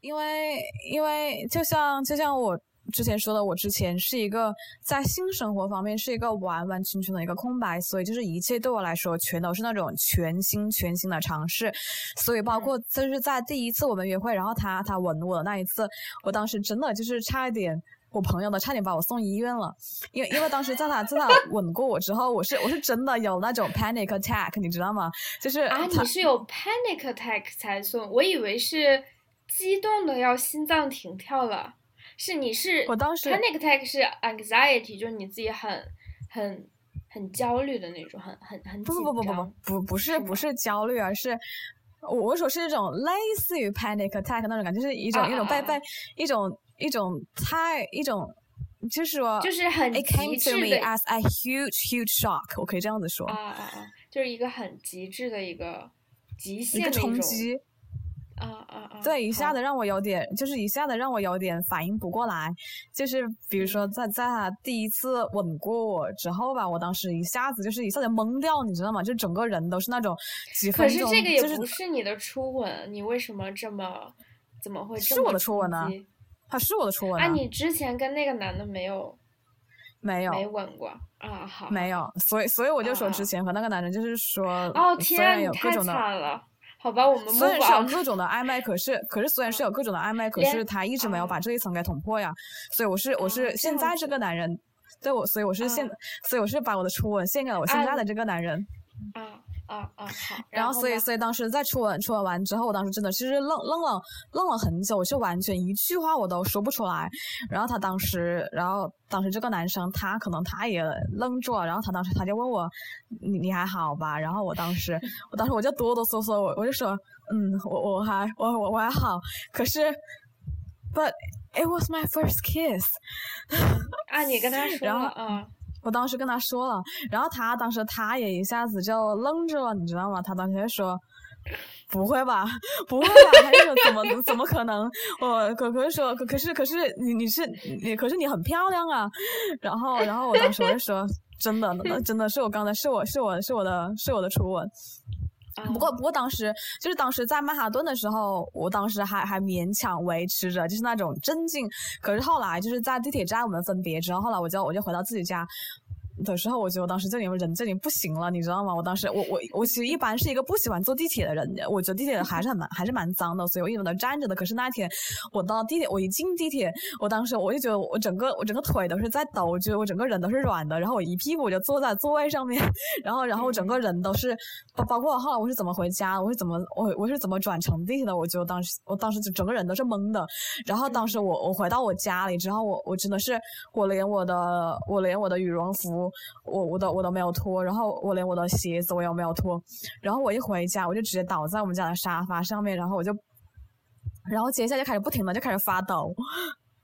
因为因为就像就像我。之前说的，我之前是一个在性生活方面是一个完完全全的一个空白，所以就是一切对我来说全都是那种全新全新的尝试，所以包括就是在第一次我们约会，然后他他吻我的那一次，我当时真的就是差一点，我朋友都差点把我送医院了，因为因为当时在他在他 [LAUGHS] 吻过我之后，我是我是真的有那种 panic attack，你知道吗？就是啊，你是有 panic attack 才送，我以为是激动的要心脏停跳了。是你是，我当时 panic attack 是 anxiety，就是你自己很很很焦虑的那种，很很很不不不不不不不是不是焦虑，而是我我说是一种类似于 panic attack 那种感觉，就是一种一种被被一种一种太一种就是说就是很 it came to me as a huge huge shock，我可以这样子说啊啊啊，就是一个很极致的一个极限的冲击。对，一下子让我有点，就是一下子让我有点反应不过来。就是比如说，在在他第一次吻过我之后吧，我当时一下子就是一下子懵掉，你知道吗？就整个人都是那种几分钟。可是这个也不是你的初吻，你为什么这么怎么会？是我的初吻呢？他是我的初吻啊！你之前跟那个男的没有？没有，没吻过啊？好，没有。所以，所以我就说之前和那个男人就是说，哦天，你太惨了。好吧，我们虽然是有各种的暧昧，可是可是虽然是有各种的暧昧，可是他一直没有把这一层给捅破呀。所以我是我是现在这个男人，对我，所以我是现，所以我是把我的初吻献给了我现在的这个男人。啊。啊啊好，然后所以所以当时在初吻初吻完之后，我当时真的其实愣愣了愣了很久，我就完全一句话我都说不出来。然后他当时，然后当时这个男生他可能他也愣住了，然后他当时他就问我你你还好吧？然后我当时 [LAUGHS] 我当时我就哆哆嗦嗦，我我就说嗯我我还我我我还好，可是 but it was my first kiss 啊你跟他 [LAUGHS] 说了啊。我当时跟他说了，然后他当时他也一下子就愣住了，你知道吗？他当时就说：“不会吧，不会吧？”他就说：“怎么 [LAUGHS] 怎么可能？”我可可是说可可是可是你你是你可是你很漂亮啊！然后然后我当时我就说：“真的，那真的是我刚才是我是我是我的是我的初吻。”不过，不过当时就是当时在曼哈顿的时候，我当时还还勉强维持着就是那种镇静。可是后来就是在地铁站我们分别之后，后来我就我就回到自己家。的时候，我觉得我当时这里人这里不行了，你知道吗？我当时我我我其实一般是一个不喜欢坐地铁的人，我觉得地铁还是很蛮还是蛮脏的，所以我一直都站着的。可是那天我到地铁，我一进地铁，我当时我就觉得我整个我整个腿都是在抖，我觉得我整个人都是软的。然后我一屁股我就坐在座位上面，然后然后整个人都是包包括后来我是怎么回家，我是怎么我我是怎么转乘地铁的？我觉得当时我当时就整个人都是懵的。然后当时我我回到我家里之后，我我真的是我连我的我连我的羽绒服我我都。我都没有脱，然后我连我的鞋子我也没有脱，然后我一回家我就直接倒在我们家的沙发上面，然后我就，然后接下来就开始不停的就开始发抖，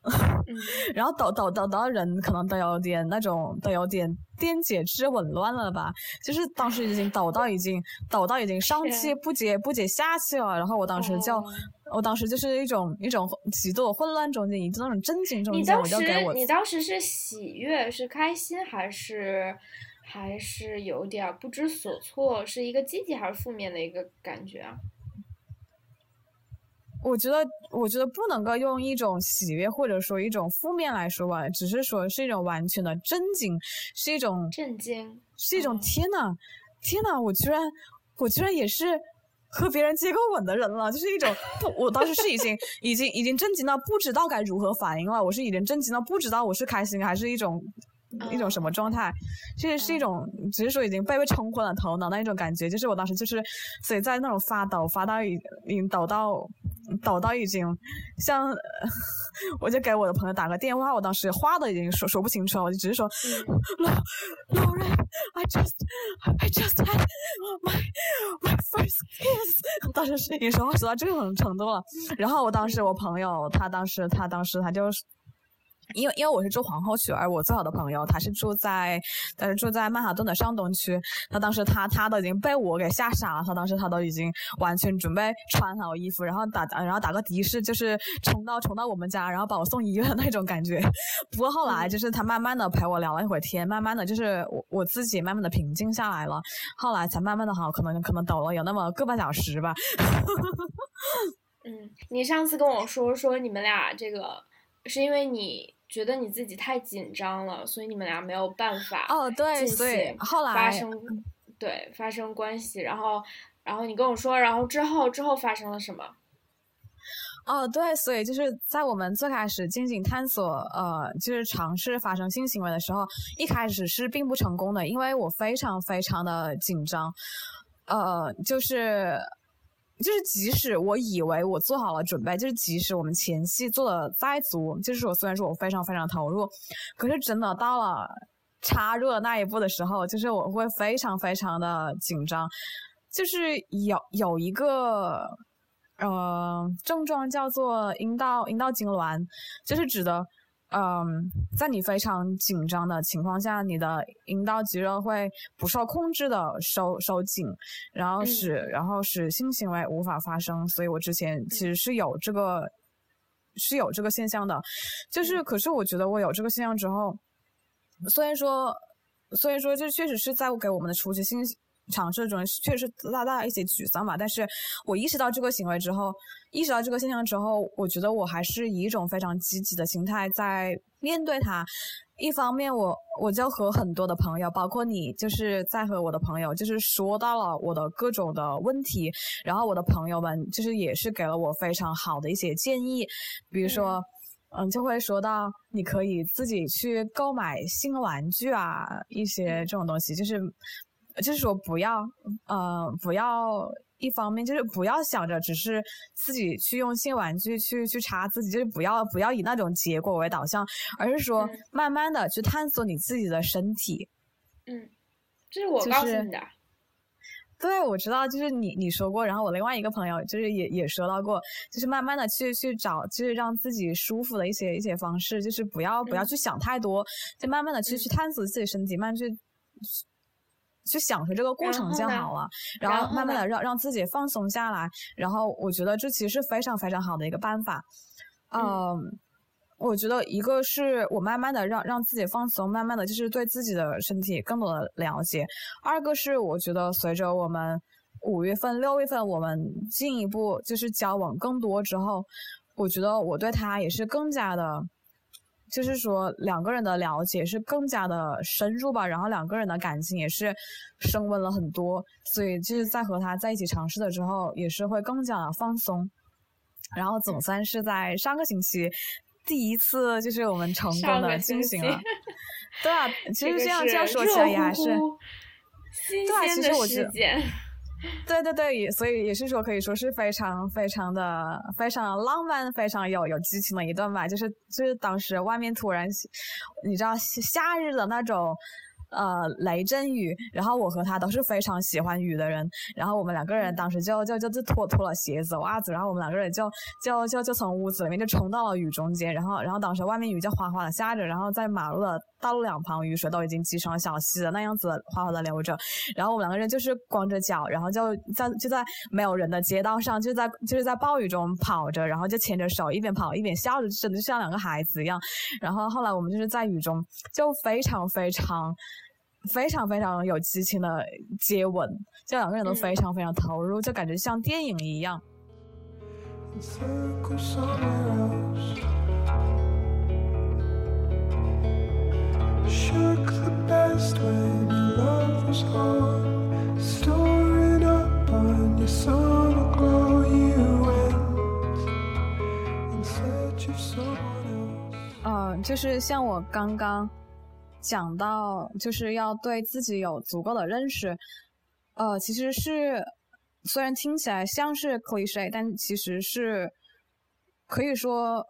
[LAUGHS] 然后抖抖抖到人可能都有点那种都有点电解质紊乱了吧，就是当时已经抖到已经抖到已经上气不接不接下气了，然后我当时就。我当时就是一种一种极度混乱中间，以及那种震惊中间，我就给我。你当时是喜悦，是开心，还是还是有点不知所措？是一个积极还是负面的一个感觉啊？我觉得，我觉得不能够用一种喜悦或者说一种负面来说吧，只是说是一种完全的震惊，是一种震惊，是一种天呐，天呐，我居然，我居然也是。和别人接过吻的人了，就是一种不，我当时是已经已经已经震惊到不知道该如何反应了。我是已经震惊到不知道我是开心还是一种一种什么状态，其实是一种只是说已经被被冲昏了头脑那一种感觉。就是我当时就是所以在那种发抖，发到已经抖到。抖到已经像，[LAUGHS] 我就给我的朋友打个电话，我当时话都已经说说不清楚了，我就只是说，老老人，I just I just had my my first kiss，当时是已经说话说到这种程度了，然后我当时我朋友他当时他当时他就。因为因为我是住皇后区，而我最好的朋友他是住在，他是住在曼哈顿的上东区。他当时他他都已经被我给吓傻了，他当时他都已经完全准备穿好衣服，然后打然后打个的士，就是冲到冲到我们家，然后把我送医院那种感觉。不过后来就是他慢慢的陪我聊了一会儿天，慢慢的就是我我自己慢慢的平静下来了，后来才慢慢的好，可能可能抖了有那么个半小时吧。[LAUGHS] 嗯，你上次跟我说说你们俩这个是因为你。觉得你自己太紧张了，所以你们俩没有办法哦，对，所以后来发生对发生关系，然后然后你跟我说，然后之后之后发生了什么？哦，对，所以就是在我们最开始进行探索，呃，就是尝试发生性行为的时候，一开始是并不成功的，因为我非常非常的紧张，呃，就是。就是即使我以为我做好了准备，就是即使我们前戏做的再足，就是我虽然说我非常非常投入，可是真的到了插入那一步的时候，就是我会非常非常的紧张，就是有有一个呃症状叫做阴道阴道痉挛，就是指的。嗯，在你非常紧张的情况下，你的阴道肌肉会不受控制的收收紧，然后使然后使性行为无法发生。所以我之前其实是有这个是有这个现象的，就是可是我觉得我有这个现象之后，虽然说虽然说这确实是在给我们的初期性。尝试中确实大大一些沮丧吧，但是我意识到这个行为之后，意识到这个现象之后，我觉得我还是以一种非常积极的心态在面对它。一方面，我我就和很多的朋友，包括你，就是在和我的朋友，就是说到了我的各种的问题，然后我的朋友们就是也是给了我非常好的一些建议，比如说，嗯，就会说到你可以自己去购买新玩具啊，一些这种东西，就是。就是说不要，呃，不要一方面就是不要想着只是自己去用性玩具去去插自己，就是不要不要以那种结果为导向，而是说慢慢的去探索你自己的身体。嗯，这是我告诉你的。对，我知道，就是你你说过，然后我另外一个朋友就是也也说到过，就是慢慢的去去找，就是让自己舒服的一些一些方式，就是不要不要去想太多，就慢慢的去去探索自己身体，慢慢去去享受这个过程就好了，然后慢慢的让让自己放松下来，然后我觉得这其实是非常非常好的一个办法，嗯。我觉得一个是我慢慢的让让自己放松，慢慢的就是对自己的身体更多的了解。二个是我觉得随着我们五月份、六月份我们进一步就是交往更多之后，我觉得我对他也是更加的，就是说两个人的了解是更加的深入吧，然后两个人的感情也是升温了很多，所以就是在和他在一起尝试了之后，也是会更加的放松。然后总算是在上个星期。第一次就是我们成功的进行了，对啊，[LAUGHS] 其实这样这样说起来也还是，对啊，其实我觉得，[LAUGHS] 对对对，也所以也是说可以说是非常非常的非常浪漫、非常有有激情的一段吧，就是就是当时外面突然，你知道夏日的那种。呃，雷阵雨，然后我和他都是非常喜欢雨的人，然后我们两个人当时就就就就脱脱了鞋子袜子，然后我们两个人就就就就从屋子里面就冲到了雨中间，然后然后当时外面雨就哗哗的下着，然后在马路的道路两旁雨水都已经积成了小溪了，那样子哗哗的流着，然后我们两个人就是光着脚，然后就在就在没有人的街道上，就在就是在暴雨中跑着，然后就牵着手一边跑一边笑着，真的就像两个孩子一样。然后后来我们就是在雨中就非常非常。非常非常有激情的接吻，就两个人都非常非常投入，就感觉像电影一样。就是像我刚刚。讲到就是要对自己有足够的认识，呃，其实是虽然听起来像是 cliche，但其实是可以说，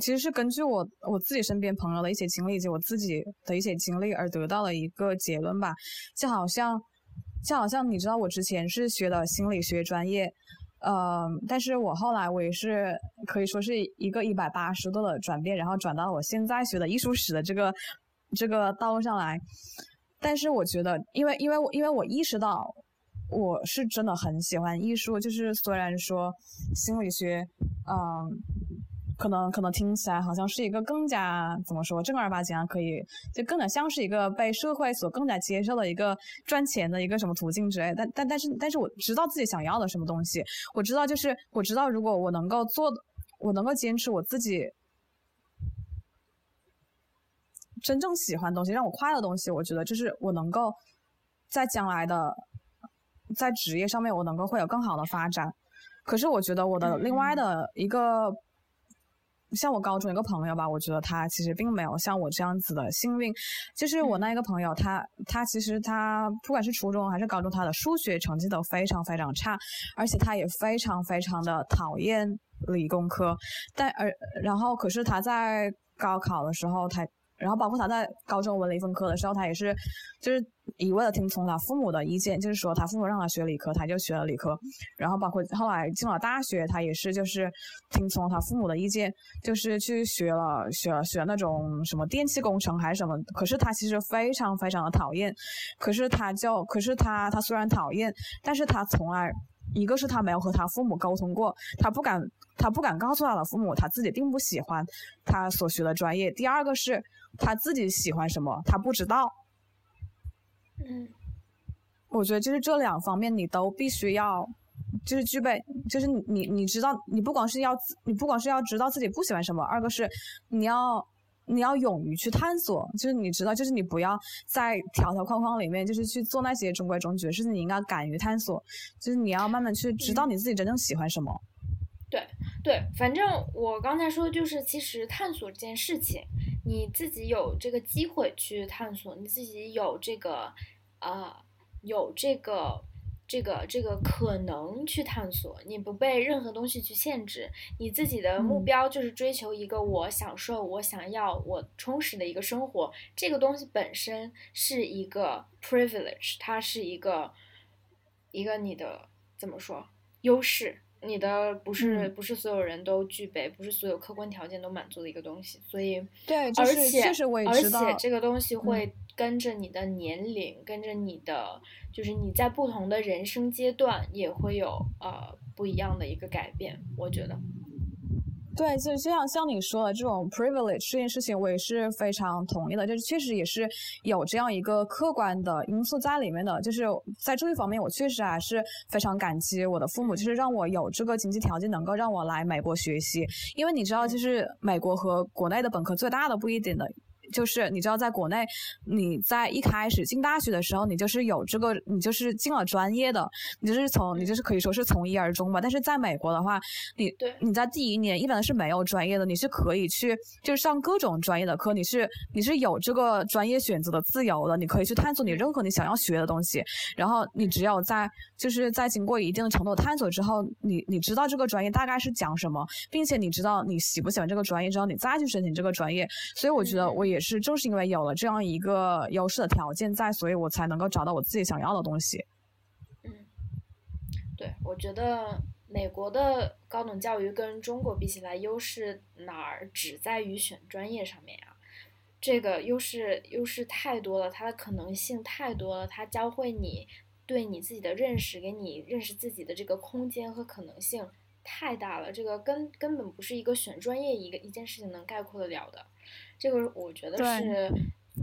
其实是根据我我自己身边朋友的一些经历以及我自己的一些经历而得到了一个结论吧。就好像就好像你知道，我之前是学的心理学专业。呃，但是我后来我也是可以说是一个一百八十度的转变，然后转到我现在学的艺术史的这个这个道路上来。但是我觉得，因为因为我因为我意识到我是真的很喜欢艺术，就是虽然说心理学，嗯。可能可能听起来好像是一个更加怎么说正儿八经啊，可以就更加像是一个被社会所更加接受的一个赚钱的一个什么途径之类。但但但是但是我知道自己想要的什么东西，我知道就是我知道如果我能够做，我能够坚持我自己真正喜欢的东西，让我快乐的东西，我觉得就是我能够在将来的在职业上面我能够会有更好的发展。可是我觉得我的另外的一个。像我高中一个朋友吧，我觉得他其实并没有像我这样子的幸运。就是我那一个朋友，他他其实他不管是初中还是高中，他的数学成绩都非常非常差，而且他也非常非常的讨厌理工科。但而然后，可是他在高考的时候，他。然后包括他在高中文理分科的时候，他也是，就是一味的听从他父母的意见，就是说他父母让他学理科，他就学了理科。然后包括后来进了大学，他也是就是听从他父母的意见，就是去学了学了学那种什么电气工程还是什么。可是他其实非常非常的讨厌，可是他就可是他他虽然讨厌，但是他从来。一个是他没有和他父母沟通过，他不敢，他不敢告诉他的父母他自己并不喜欢他所学的专业。第二个是他自己喜欢什么，他不知道。嗯，我觉得就是这两方面你都必须要，就是具备，就是你你你知道，你不光是要你不光是要知道自己不喜欢什么，二个是你要。你要勇于去探索，就是你知道，就是你不要在条条框框里面，就是去做那些中规中矩的事情。你应该敢于探索，就是你要慢慢去知道你自己真正喜欢什么。对对，反正我刚才说的就是，其实探索这件事情，你自己有这个机会去探索，你自己有这个啊有这个。这个这个可能去探索，你不被任何东西去限制，你自己的目标就是追求一个我享受、我想要、我充实的一个生活。这个东西本身是一个 privilege，它是一个一个你的怎么说优势？你的不是不是所有人都具备，不是所有客观条件都满足的一个东西。所以对，而且而且这个东西会跟着你的年龄，跟着你的。就是你在不同的人生阶段也会有呃不一样的一个改变，我觉得。对，就像像你说的这种 privilege 这件事情，我也是非常同意的。就是确实也是有这样一个客观的因素在里面的。就是在这一方面，我确实还是非常感激我的父母，就是让我有这个经济条件能够让我来美国学习。因为你知道，就是美国和国内的本科最大的不一定的。就是你知道，在国内，你在一开始进大学的时候，你就是有这个，你就是进了专业的，你就是从你就是可以说是从一而终吧。但是在美国的话，你你在第一年一般是没有专业的，你是可以去就是上各种专业的课，你是你是有这个专业选择的自由的，你可以去探索你任何你想要学的东西。然后你只有在就是在经过一定程度探索之后，你你知道这个专业大概是讲什么，并且你知道你喜不喜欢这个专业之后，你再去申请这个专业。所以我觉得我也。是，正是因为有了这样一个优势的条件在，所以我才能够找到我自己想要的东西。嗯，对，我觉得美国的高等教育跟中国比起来，优势哪儿只在于选专业上面啊？这个优势优势太多了，它的可能性太多了，它教会你对你自己的认识，给你认识自己的这个空间和可能性太大了，这个根根本不是一个选专业一个一件事情能概括得了的。这个我觉得是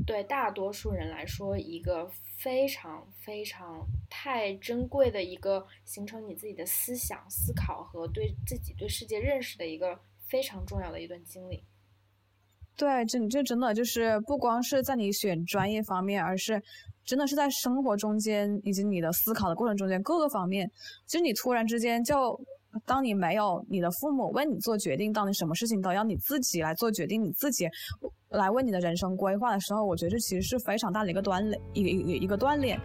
对大多数人来说一个非常非常太珍贵的一个形成你自己的思想思考和对自己对世界认识的一个非常重要的一段经历。对，这这真的就是不光是在你选专业方面，而是真的是在生活中间以及你的思考的过程中间各个方面，就是你突然之间就。当你没有你的父母为你做决定，当你什么事情都要你自己来做决定，你自己来为你的人生规划的时候，我觉得这其实是非常大的一个锻炼，一个一个一个锻炼。